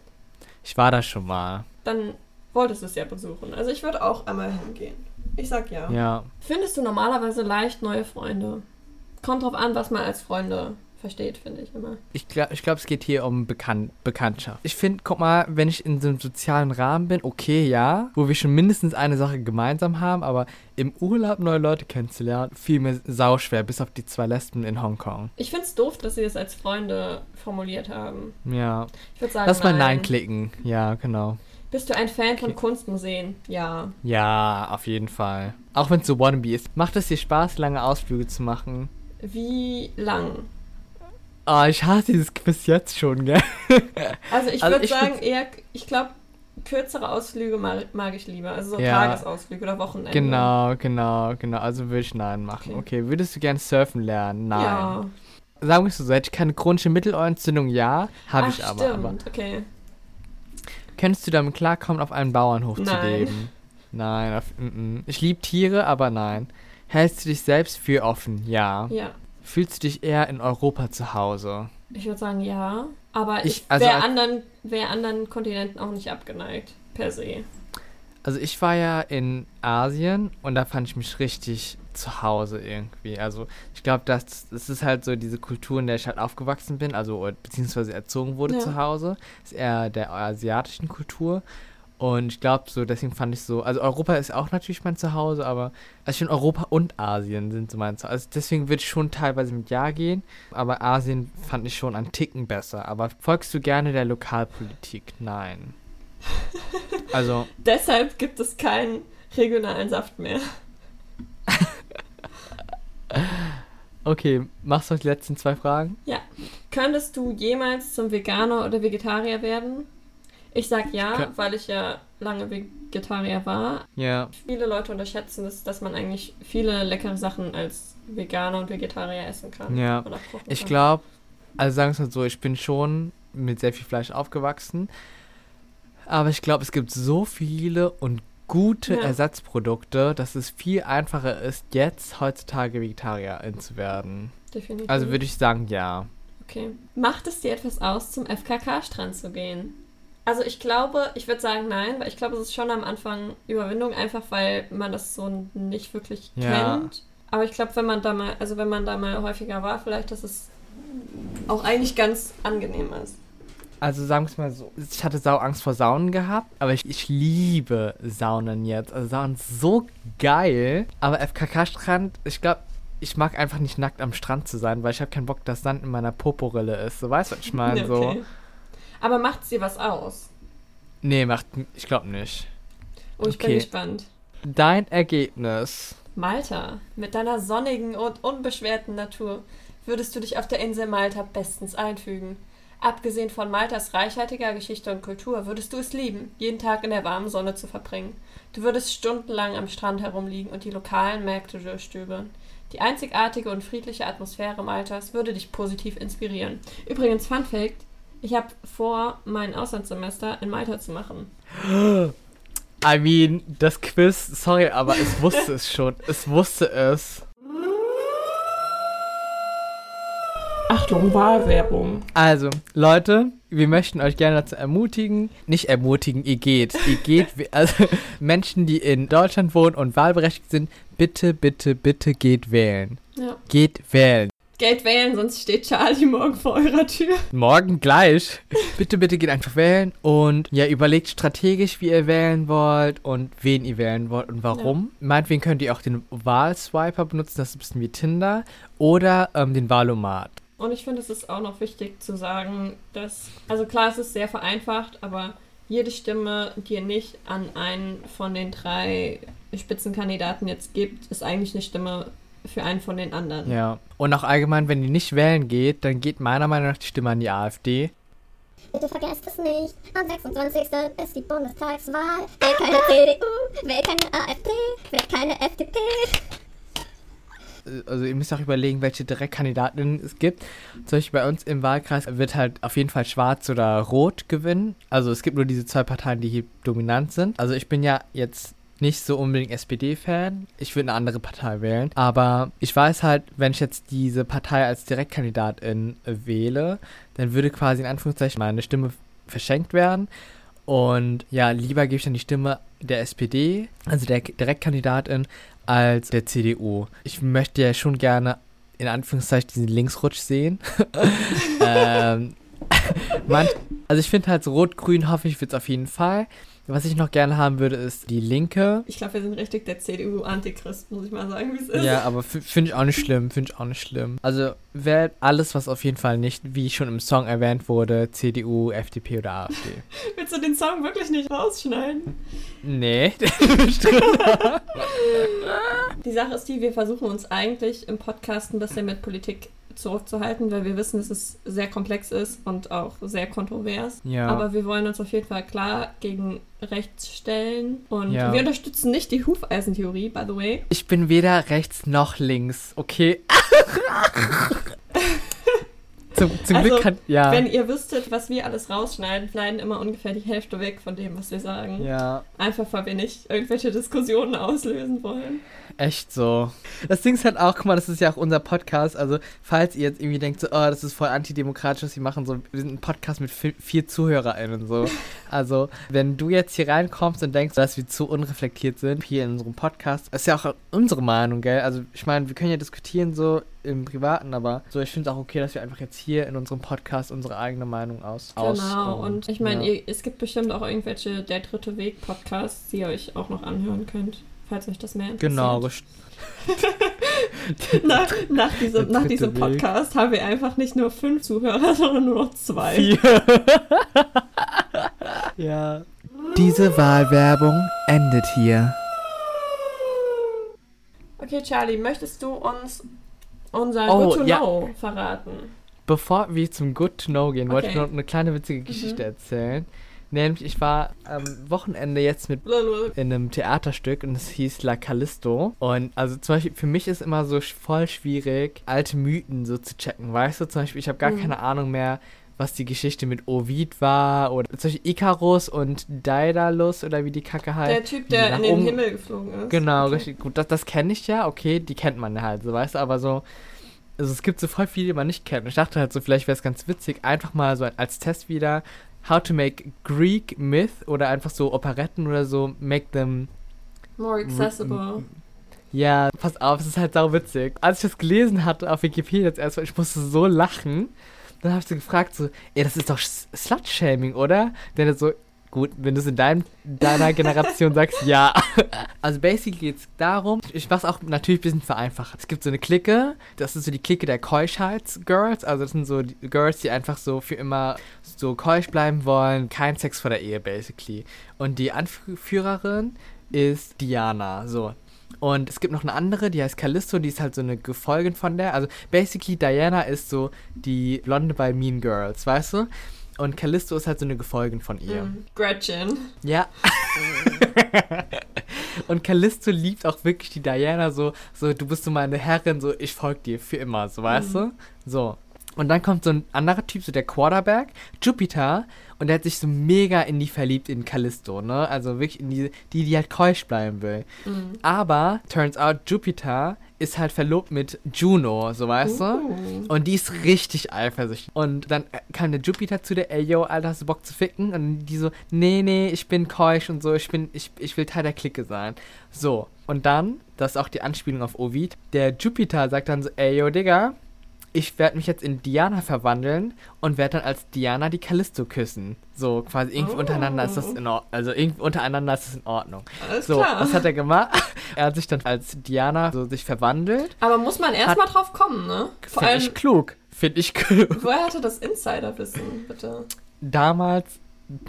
S1: Ich war da schon mal.
S2: Dann wolltest du es ja besuchen. Also ich würde auch einmal hingehen. Ich sag ja.
S1: Ja.
S2: Findest du normalerweise leicht neue Freunde? Kommt drauf an, was man als Freunde versteht, finde ich immer.
S1: Ich glaube, ich glaub, es geht hier um Bekan Bekanntschaft. Ich finde, guck mal, wenn ich in so einem sozialen Rahmen bin, okay, ja, wo wir schon mindestens eine Sache gemeinsam haben, aber im Urlaub neue Leute kennenzulernen, fiel mir sauschwer, bis auf die zwei Lesben in Hongkong.
S2: Ich finde es doof, dass sie das als Freunde formuliert haben.
S1: Ja.
S2: Ich würde sagen,
S1: Lass mal
S2: nein.
S1: Nein klicken. Ja, genau.
S2: Bist du ein Fan von
S1: Okay.
S2: Kunstmuseen? Ja.
S1: Ja, auf jeden Fall. Auch wenn es so Wannabe ist. Macht es dir Spaß, lange Ausflüge zu machen?
S2: Wie lang?
S1: Oh, ich hasse dieses Quiz jetzt schon, gell?
S2: Also ich
S1: Also
S2: würde sagen, eher, ich glaube, kürzere Ausflüge mag, mag ich lieber. Also so
S1: Ja.
S2: Tagesausflüge oder Wochenende.
S1: Genau, genau, genau. Also würde ich Nein machen.
S2: Okay.
S1: Okay, würdest du gern surfen lernen? Nein.
S2: Ja.
S1: Sagen wir so, hätte ich keine chronische Mittelohrentzündung, ja, habe ich aber,
S2: stimmt.
S1: aber.
S2: Okay.
S1: Könntest du damit klarkommen, auf einem Bauernhof zu
S2: Nein.
S1: leben? Nein, auf, mm, mm. ich liebe Tiere, aber nein. Hältst du dich selbst für offen? Ja.
S2: Ja.
S1: Fühlst du dich eher in Europa zu Hause?
S2: Ich würde sagen, ja. Aber
S1: Ich-
S2: ich,
S1: also
S2: wäre anderen, wär anderen Kontinenten auch nicht abgeneigt. Per se.
S1: Also ich war ja in Asien und da fand ich mich richtig zu Hause irgendwie. Also ich glaube, das, das ist halt so diese Kultur, in der ich halt aufgewachsen bin, also beziehungsweise erzogen wurde
S2: Ja.
S1: zu Hause. Ist eher der asiatischen Kultur. Und ich glaube so, deswegen fand ich so, also Europa ist auch natürlich mein Zuhause, aber also finde Europa und Asien sind so mein Zuhause. Also deswegen würde ich schon teilweise mit Ja gehen, aber Asien fand ich schon einen Ticken besser. Aber folgst du gerne der Lokalpolitik? Nein. Also,
S2: Deshalb gibt es keinen regionalen Saft mehr.
S1: okay, machst du die letzten zwei Fragen?
S2: Könntest du jemals zum Veganer oder Vegetarier werden? Ich sag ja,
S1: Kön-
S2: weil ich ja lange Vegetarier war.
S1: Ja.
S2: Viele Leute unterschätzen es, dass man eigentlich viele leckere Sachen als Veganer und Vegetarier essen kann.
S1: Ja. Ich glaube, also sagen wir es mal so, ich bin schon mit sehr viel Fleisch aufgewachsen. Aber ich glaube, es gibt so viele und gute
S2: Ja.
S1: Ersatzprodukte, dass es viel einfacher ist, jetzt heutzutage Vegetarierin zu werden.
S2: Definitiv.
S1: Also würde ich sagen, ja.
S2: Okay. Macht es dir etwas aus, zum FKK-Strand zu gehen? Also ich glaube, ich würde sagen nein, weil ich glaube, es ist schon am Anfang Überwindung, einfach weil man das so nicht wirklich
S1: Ja.
S2: kennt. Aber ich glaube, wenn man da mal, also wenn man da mal häufiger war, vielleicht, dass es auch eigentlich ganz angenehm ist.
S1: Also sagen wir es mal so, ich hatte sau Angst vor Saunen gehabt, aber ich, ich liebe Saunen jetzt. Also Saunen ist so geil. Aber FKK-Strand, ich glaube, ich mag einfach nicht nackt am Strand zu sein, weil ich habe keinen Bock, dass Sand in meiner Poporille ist. So weißt du, was ich meine?
S2: Ja,
S1: So.
S2: Aber macht sie was aus?
S1: Nee, macht, ich glaube nicht.
S2: Oh, ich bin
S1: Okay.
S2: gespannt.
S1: Dein Ergebnis.
S2: Malta, mit deiner sonnigen und unbeschwerten Natur würdest du dich auf der Insel Malta bestens einfügen. Abgesehen von Maltas reichhaltiger Geschichte und Kultur würdest du es lieben, jeden Tag in der warmen Sonne zu verbringen. Du würdest stundenlang am Strand herumliegen und die lokalen Märkte durchstöbern. Die einzigartige und friedliche Atmosphäre Maltas würde dich positiv inspirieren. Übrigens, Fun Fact: Ich habe vor, mein Auslandssemester in Malta zu machen.
S1: I mean, das Quiz, sorry, aber es wusste es schon. Es wusste es.
S2: Achtung, Wahlwerbung.
S1: Also, Leute, wir möchten euch gerne dazu ermutigen, nicht ermutigen, ihr geht, ihr geht, also Menschen, die in Deutschland wohnen und wahlberechtigt sind, bitte, bitte, bitte geht wählen.
S2: Ja.
S1: Geht wählen.
S2: Geld wählen, sonst steht Charlie morgen vor eurer Tür.
S1: Morgen gleich. bitte, bitte geht einfach wählen und ja, überlegt strategisch, wie ihr wählen wollt und wen ihr wählen wollt und warum. Meinetwegen könnt ihr auch den Wahlswiper benutzen, das ist ein bisschen wie Tinder, oder ähm, den Wahlomat.
S2: Und ich finde, es ist auch noch wichtig zu sagen, dass, also klar, es ist sehr vereinfacht, aber jede Stimme, die ihr nicht an einen von den drei Spitzenkandidaten jetzt gibt, ist eigentlich eine Stimme für einen von den anderen.
S1: Ja. Und auch allgemein, wenn ihr nicht wählen geht, dann geht meiner Meinung nach die Stimme an die AfD.
S3: Bitte vergesst es nicht. Am 26. ist die Bundestagswahl. Wählt keine CDU, wählt keine AfD, wählt keine FDP.
S1: also ihr müsst auch überlegen, welche Direktkandidatinnen es gibt. Zum Beispiel bei uns im Wahlkreis wird halt auf jeden Fall Schwarz oder Rot gewinnen. Also es gibt nur diese zwei Parteien, die hier dominant sind. Also ich bin ja jetzt nicht so unbedingt SPD-Fan. Ich würde eine andere Partei wählen. Aber ich weiß halt, wenn ich jetzt diese Partei als Direktkandidatin wähle, dann würde quasi in Anführungszeichen meine Stimme verschenkt werden. Und ja, lieber gebe ich dann die Stimme der SPD, also der Direktkandidatin, als der CDU. Ich möchte ja schon gerne in Anführungszeichen diesen Linksrutsch sehen. ähm, man, also ich finde halt so rot-grün hoffe ich wird es auf jeden Fall. Was ich noch gerne haben würde, ist die Linke.
S2: Ich glaube, wir sind richtig der CDU-Antichrist, muss ich mal sagen, wie es ist.
S1: Ja, aber finde ich auch nicht schlimm, finde ich auch nicht schlimm. Also wählt alles, was auf jeden Fall nicht, wie schon im Song erwähnt wurde, CDU, FDP oder AfD.
S2: Willst du den Song wirklich nicht rausschneiden?
S1: Nee.
S2: die Sache ist die, wir versuchen uns eigentlich im Podcast ein bisschen mit Politik zurückzuhalten, weil wir wissen, dass es sehr komplex ist und auch sehr kontrovers.
S1: Ja.
S2: Aber wir wollen uns auf jeden Fall klar gegen rechts stellen und
S1: Ja.
S2: wir unterstützen nicht die Hufeisentheorie, by the way.
S1: Ich bin weder rechts noch links, okay? zum zum
S2: Also,
S1: Glück kann. Ja.
S2: Wenn ihr wüsstet, was wir alles rausschneiden, bleiben immer ungefähr die Hälfte weg von dem, was wir sagen.
S1: ja,
S2: Einfach weil wir nicht irgendwelche Diskussionen auslösen wollen.
S1: Echt so. Das Ding ist halt auch, guck mal, das ist ja auch unser Podcast. Also, falls ihr jetzt irgendwie denkt, so, oh, das ist voll antidemokratisch, was wir machen, so, wir sind ein Podcast mit vi- vier ZuhörerInnen, so. Also, wenn du jetzt hier reinkommst und denkst, dass wir zu unreflektiert sind, hier in unserem Podcast, ist ja auch unsere Meinung, gell? Also, ich meine, wir können ja diskutieren, so im Privaten, aber so, ich finde es auch okay, dass wir einfach jetzt hier in unserem Podcast unsere eigene Meinung aus. aus
S2: Genau,
S1: ähm,
S2: und ich meine,
S1: ja.
S2: es gibt bestimmt auch irgendwelche Der dritte Weg Podcasts, die ihr euch auch noch anhören könnt, falls euch das mehr interessiert.
S1: Genau,
S2: nach, nach, diesem, nach diesem
S1: Weg.
S2: Podcast haben wir einfach nicht nur fünf Zuhörer, sondern nur noch zwei.
S1: Vier. ja. Diese Wahlwerbung endet hier.
S2: Okay, Charlie, möchtest du uns unser
S1: Oh,
S2: Good to
S1: ja.
S2: Know verraten?
S1: Bevor wir zum Good to Know gehen, wollte ich
S2: Okay.
S1: noch eine kleine witzige Geschichte
S2: Mhm.
S1: erzählen. Nämlich, ich war am Wochenende jetzt mit in einem Theaterstück und es hieß La Callisto. Und also zum Beispiel für mich ist immer so voll schwierig, alte Mythen so zu checken. Weißt du, zum Beispiel, ich habe gar
S2: Mhm.
S1: keine Ahnung mehr, was die Geschichte mit Ovid war oder zum Beispiel Icarus und Daedalus oder wie die Kacke heißt.
S2: Der Typ, der in den
S1: oben-
S2: Himmel geflogen ist.
S1: Genau,
S2: Okay.
S1: richtig gut. Das, das kenne ich ja, okay, die kennt man halt, so weißt du, aber so. Also es gibt so voll viele, die man nicht kennt. Und ich dachte halt so, vielleicht wäre es ganz witzig, einfach mal so als Test wieder, how to make Greek Myth oder einfach so Operetten oder so, make them.
S2: More accessible.
S1: Ja, pass auf, es ist halt sau witzig. Als ich das gelesen hatte auf Wikipedia jetzt erstmal, ich musste so lachen. Dann habe ich so gefragt, so, ey, das ist doch Slut-Shaming, oder? Dann er so, gut, wenn du es in deinem, deiner Generation sagst, ja. Also basically geht es darum, ich mach's auch natürlich ein bisschen vereinfacht. Es gibt so eine Clique, das ist so die Clique der Keuschheits-Girls, also das sind so die Girls, die einfach so für immer so keusch bleiben wollen, kein Sex vor der Ehe basically. Und die Anführerin ist Diana, so. Und es gibt noch eine andere, die heißt Callisto, die ist halt so eine Gefolgin von der. Also basically Diana ist so die Blonde bei Mean Girls, weißt du? Und Callisto ist halt so eine Gefolgin von ihr.
S2: Mm, Gretchen.
S1: Ja. Und Callisto liebt auch wirklich die Diana so, so, du bist so meine Herrin, so, ich folg dir für immer, so, weißt du? So. Und dann kommt so ein anderer Typ, so der Quarterback, Jupiter, und der hat sich so mega in die verliebt, in Callisto, ne? Also wirklich in die, die, die halt keusch bleiben will.
S2: Mm.
S1: Aber, turns out, Jupiter ist halt verlobt mit Juno, so, weißt du?
S2: Uh.
S1: Und die ist richtig eifersüchtig. Und dann äh, kam der Jupiter zu der, ey, yo, Alter, hast du Bock zu ficken? Und die so, nee, nee, ich bin keusch und so, ich bin, ich, ich will Teil der Clique sein. So. Und dann, das ist auch die Anspielung auf Ovid, der Jupiter sagt dann so, ey, yo, Digga, ich werde mich jetzt in Diana verwandeln und werde dann als Diana die Callisto küssen. So quasi irgendwie
S2: Oh.
S1: untereinander ist das in Ordnung. Also irgendwie untereinander ist das in Ordnung.
S2: Alles
S1: so,
S2: klar.
S1: was hat er gemacht? er hat sich dann als Diana so sich verwandelt.
S2: Aber muss man erstmal drauf kommen, ne? Vor
S1: Finde
S2: allem,
S1: ich klug. Finde ich klug.
S2: woher hatte das Insiderwissen, bitte?
S1: Damals,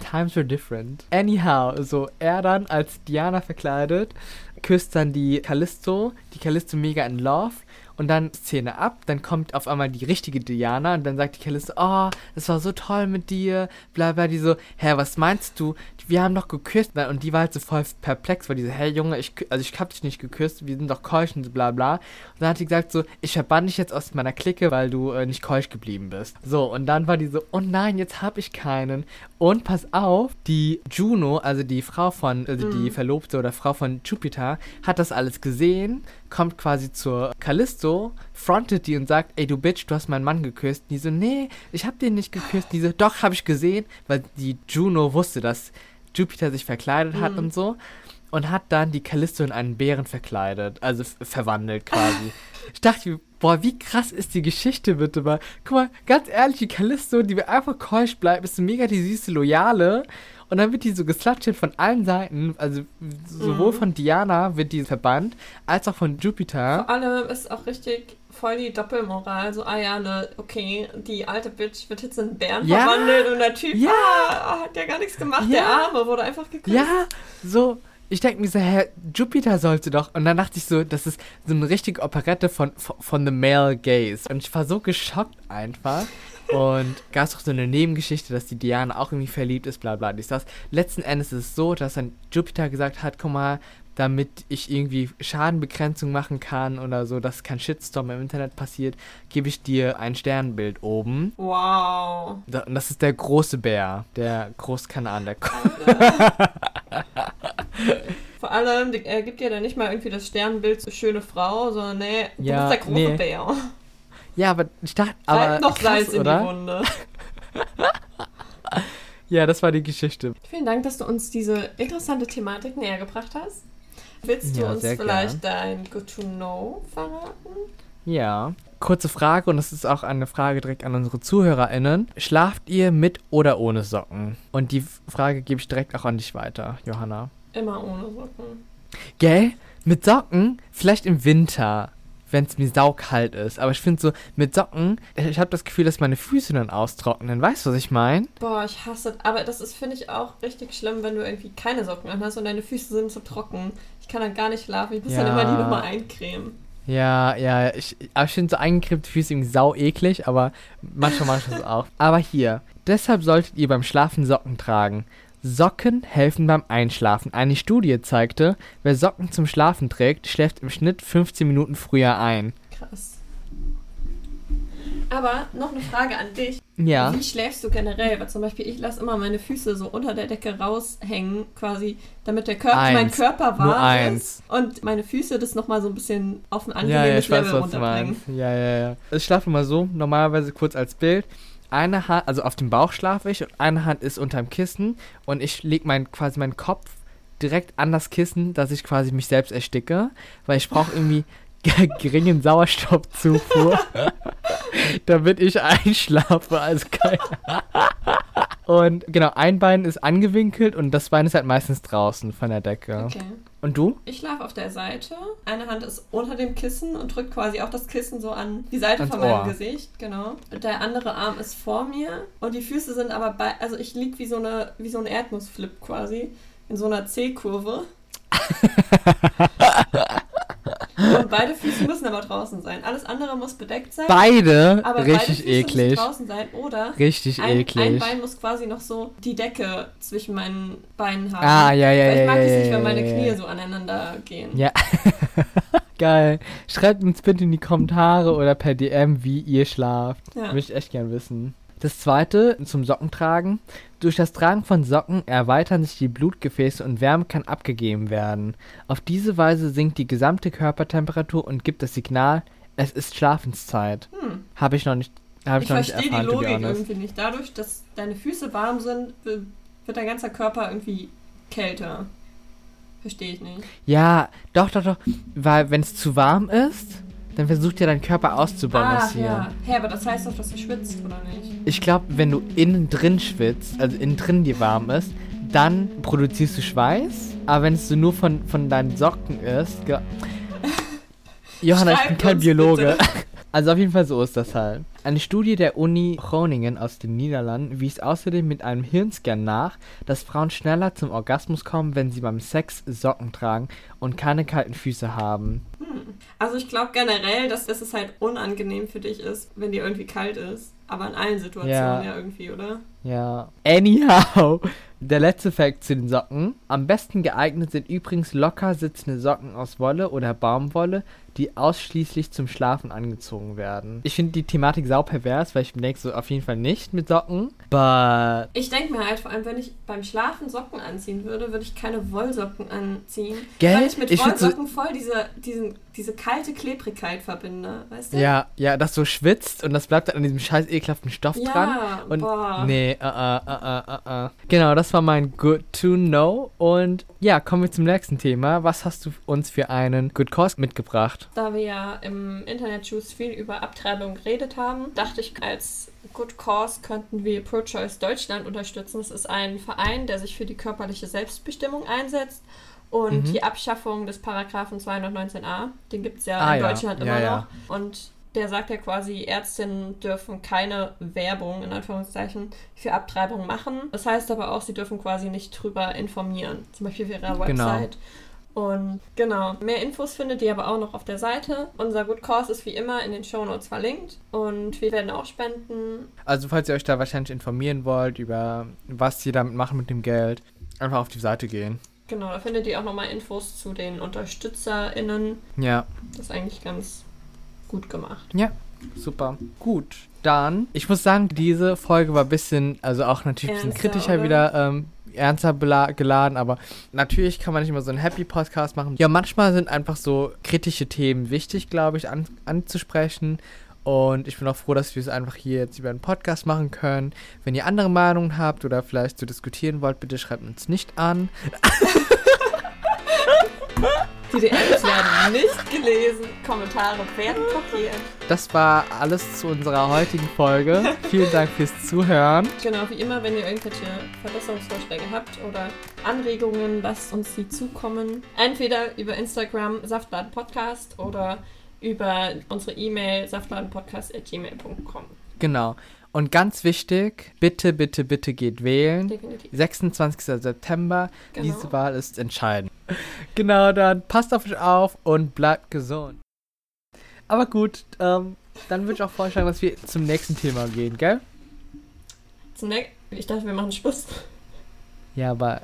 S1: times were different. Anyhow, so er dann als Diana verkleidet, küsst dann die Callisto, die Callisto mega in love und dann Szene ab, dann kommt auf einmal die richtige Diana und dann sagt die Callisto, oh, das war so toll mit dir, bla bla, die so, hä, was meinst du? Wir haben doch geküsst und die war halt so voll perplex, weil die so, hä Junge, ich, also ich hab dich nicht geküsst, wir sind doch keusch und so bla bla. Und dann hat die gesagt so, ich verbann dich jetzt aus meiner Clique, weil du äh, nicht keusch geblieben bist. So, und dann war die so, oh nein, jetzt hab ich keinen. Und pass auf, die Juno, also die Frau von, also die Verlobte oder Frau von Jupiter, hat das alles gesehen, kommt quasi zur Callisto, frontet die und sagt, ey du Bitch, du hast meinen Mann geküsst. Die so, nee, ich hab den nicht geküsst. Die so, doch, hab ich gesehen, weil die Juno wusste, dass Jupiter sich verkleidet hat
S2: Mhm.
S1: und so. Und hat dann die Callisto in einen Bären verkleidet, also verwandelt quasi. ich dachte, boah, wie krass ist die Geschichte bitte mal. Guck mal, ganz ehrlich, die Callisto, die einfach keusch bleibt, ist mega die süße Loyale. Und dann wird die so geslutschet von allen Seiten, also sowohl
S2: Mhm.
S1: von Diana wird die verbannt, als auch von Jupiter.
S2: Vor allem ist auch richtig voll die Doppelmoral. So, ah ja, ne, okay, die alte Bitch wird jetzt in Bären
S1: Ja.
S2: verwandelt und der Typ
S1: Ja.
S2: ah, hat ja gar nichts gemacht.
S1: Ja.
S2: Der Arme wurde einfach geküsst.
S1: Ja, so. Ich denke mir so, hä, Jupiter sollte doch. Und dann dachte ich so, das ist so eine richtige Operette von, von, von The Male Gaze. Und ich war so geschockt einfach. Und gab es auch so eine Nebengeschichte, dass die Diana auch irgendwie verliebt ist, bla bla, dies, das. Letzten Endes ist es so, dass dann Jupiter gesagt hat, guck mal, damit ich irgendwie Schadenbegrenzung machen kann oder so, dass kein Shitstorm im Internet passiert, gebe ich dir ein Sternbild oben.
S2: Wow.
S1: Da- Und das ist der große Bär, der Großkanan, der
S2: Vor allem, er gibt ja dann nicht mal irgendwie das Sternbild zur schöne Frau, sondern nee, du
S1: Ja,
S2: bist der große
S1: nee.
S2: Bär.
S1: Ja, aber ich dachte, aber
S2: Halt noch
S1: krass,
S2: Salz in
S1: oder?
S2: die Wunde.
S1: Ja, das war die Geschichte.
S2: Vielen Dank, dass du uns diese interessante Thematik näher gebracht hast. Willst du
S1: Ja,
S2: uns vielleicht dein Good to Know verraten?
S1: Ja. Kurze Frage und das ist auch eine Frage direkt an unsere ZuhörerInnen. Schlaft ihr mit oder ohne Socken? Und die Frage gebe ich direkt auch an dich weiter, Johanna.
S2: Immer ohne Socken.
S1: Gell? Mit Socken? Vielleicht im Winter, wenn es mir saukalt ist. Aber ich finde so, mit Socken, ich habe das Gefühl, dass meine Füße dann austrocknen. Weißt du, was ich meine?
S2: Boah, ich hasse Aber das ist, finde ich, auch richtig schlimm, wenn du irgendwie keine Socken anhast und deine Füße sind so trocken. Ich kann dann gar nicht schlafen. Ich muss dann
S1: Ja.
S2: immer die nochmal eincremen.
S1: Ja, ja, ich, aber ich finde so eingecremte Füße irgendwie sau eklig, aber manchmal mache ich das auch. Aber hier, deshalb solltet ihr beim Schlafen Socken tragen. Socken helfen beim Einschlafen. Eine Studie zeigte, wer Socken zum Schlafen trägt, schläft im Schnitt 15 Minuten früher ein.
S2: Krass. Aber noch eine Frage an dich.
S1: Ja.
S2: Wie schläfst du generell? Weil zum Beispiel ich lasse immer meine Füße so unter der Decke raushängen, quasi, damit der Körper,
S1: Eins.
S2: mein Körper
S1: Nur
S2: warm
S1: eins.
S2: ist und meine Füße das nochmal so ein bisschen auf ein
S1: Ja,
S2: angenehmes
S1: ja, ich weiß,
S2: Level
S1: was du
S2: runterbringen.
S1: meinst. Ja, ja, ja. Ich schlafe immer so, normalerweise kurz als Bild. Eine Hand, also auf dem Bauch schlafe ich und eine Hand ist unterm Kissen und ich lege mein, quasi meinen Kopf direkt an das Kissen, dass ich quasi mich selbst ersticke, weil ich brauche irgendwie geringen Sauerstoffzufuhr, damit ich einschlafe. Also kein und genau, ein Bein ist angewinkelt und das Bein ist halt meistens draußen von der Decke.
S2: Okay.
S1: Und du?
S2: Ich schlafe auf der Seite. Eine Hand ist unter dem Kissen und drückt quasi auch das Kissen so an die Seite
S1: Ans
S2: von meinem
S1: Ohr.
S2: Gesicht, genau. Und der andere Arm ist vor mir und die Füße sind aber bei, also ich lieg wie so eine, wie so ein Erdnussflip quasi in so einer C-Kurve. und beide Füße müssen aber draußen sein. Alles andere muss bedeckt sein.
S1: Beide?
S2: aber
S1: Richtig
S2: beide Füße
S1: eklig.
S2: müssen draußen sein oder
S1: Richtig
S2: ein, ein
S1: eklig.
S2: Bein muss quasi noch so die Decke zwischen meinen Beinen haben.
S1: Ah, ja, ja,
S2: Weil
S1: ja.
S2: ich mag
S1: ja,
S2: es nicht, wenn meine Knie so aneinander gehen.
S1: Ja. Geil. Schreibt uns bitte in die Kommentare oder per DM, wie ihr schlaft.
S2: Ja.
S1: Würde ich echt gern wissen. Das zweite zum Sockentragen. Durch das Tragen von Socken erweitern sich die Blutgefäße und Wärme kann abgegeben werden. Auf diese Weise sinkt die gesamte Körpertemperatur und gibt das Signal, es ist Schlafenszeit.
S2: Hm.
S1: Habe ich noch nicht, habe ich,
S2: Ich
S1: noch nicht
S2: verstehe die
S1: erfahren, be
S2: Logik irgendwie nicht. Dadurch, dass deine Füße warm sind, wird dein ganzer Körper irgendwie kälter. Verstehe ich nicht.
S1: Ja, doch, doch, doch. Weil wenn es zu warm ist, dann versucht ja dein Körper
S2: Ah,
S1: auszubalancieren.
S2: ja. Hä, aber das heißt doch, dass du schwitzt, oder nicht?
S1: Ich glaube, wenn du innen drin schwitzt, also innen drin dir warm ist, dann produzierst du Schweiß. Aber wenn es so nur von, von deinen Socken ist. Johanna, ich bin kein Biologe.
S2: bitte.
S1: Also auf jeden Fall so ist das halt. Eine Studie der Uni Groningen aus den Niederlanden wies außerdem mit einem Hirnscan nach, dass Frauen schneller zum Orgasmus kommen, wenn sie beim Sex Socken tragen und keine kalten Füße haben.
S2: Also ich glaube generell, dass, dass es halt unangenehm für dich ist, wenn dir irgendwie kalt ist. Aber in allen Situationen
S1: Ja.
S2: ja, irgendwie, oder?
S1: Ja. Anyhow, der letzte Fact zu den Socken. Am besten geeignet sind übrigens locker sitzende Socken aus Wolle oder Baumwolle, die ausschließlich zum Schlafen angezogen werden. Ich finde die Thematik sau pervers, weil ich mir denke, so auf jeden Fall nicht mit Socken. But
S2: Ich denke mir halt, vor allem, wenn ich beim Schlafen Socken anziehen würde, würde ich keine Wollsocken anziehen.
S1: Gell?
S2: Weil ich mit
S1: Ich find so-
S2: Wollsocken voll diese, diesen, diese kalte Klebrigkeit verbinde, weißt du?
S1: ja, ja, das so schwitzt und das bleibt dann an diesem scheiß ekelhaften Stoff
S2: Ja,
S1: dran. Und
S2: boah.
S1: nee, uh, uh, uh, uh, uh. Genau, das war mein Good to Know. Und ja, kommen wir zum nächsten Thema. Was hast du uns für einen Good Cause mitgebracht?
S2: Da wir ja im Internet-Juice viel über Abtreibung geredet haben, dachte ich, als Good Cause könnten wir Pro-Choice Deutschland unterstützen. Das ist ein Verein, der sich für die körperliche Selbstbestimmung einsetzt und
S1: Mhm.
S2: die Abschaffung des Paragraphen 219a. Den gibt es ja
S1: Ah,
S2: in
S1: ja.
S2: Deutschland immer
S1: ja.
S2: noch. Und der sagt ja quasi, Ärztinnen dürfen keine Werbung, in Anführungszeichen, für Abtreibung machen. Das heißt aber auch, sie dürfen quasi nicht drüber informieren. Zum Beispiel auf ihrer
S1: Genau.
S2: Website. Und genau, mehr Infos findet ihr aber auch noch auf der Seite. Unser Good Cause ist wie immer in den Shownotes verlinkt. Und wir werden auch spenden.
S1: Also, falls ihr euch da wahrscheinlich informieren wollt über was sie damit machen mit dem Geld, einfach auf die Seite gehen.
S2: Genau, da findet ihr auch nochmal Infos zu den UnterstützerInnen.
S1: Ja,
S2: Das ist eigentlich ganz gut gemacht.
S1: ja, super. Gut, dann, ich muss sagen, diese Folge war ein bisschen, also auch natürlich ein bisschen kritischer
S2: oder?
S1: wieder, ähm, ernster geladen, aber natürlich kann man nicht immer so einen Happy-Podcast machen. Ja, manchmal sind einfach so kritische Themen wichtig, glaube ich, an, anzusprechen. Und ich bin auch froh, dass wir es einfach hier jetzt über einen Podcast machen können. Wenn ihr andere Meinungen habt oder vielleicht so diskutieren wollt, bitte schreibt uns nicht an.
S2: Die DMs werden nicht gelesen, Kommentare werden blockiert.
S1: Das war alles zu unserer heutigen Folge. Vielen Dank fürs Zuhören.
S2: Genau, wie immer, wenn ihr irgendwelche Verbesserungsvorschläge habt oder Anregungen, lasst uns die zukommen. Entweder über Instagram Saftladen Podcast oder über unsere E-Mail saftladenpodcast.gmail.com.
S1: Genau. Und ganz wichtig, bitte, bitte, bitte geht wählen.
S2: Definitiv.
S1: 26. September.
S2: Genau.
S1: Diese Wahl ist entscheidend. Genau, dann passt auf euch auf und bleibt gesund. Aber gut, ähm, dann würde ich auch vorschlagen, dass wir zum nächsten Thema gehen, gell?
S2: Zum nächsten. Ich dachte, wir machen Schluss.
S1: Ja, aber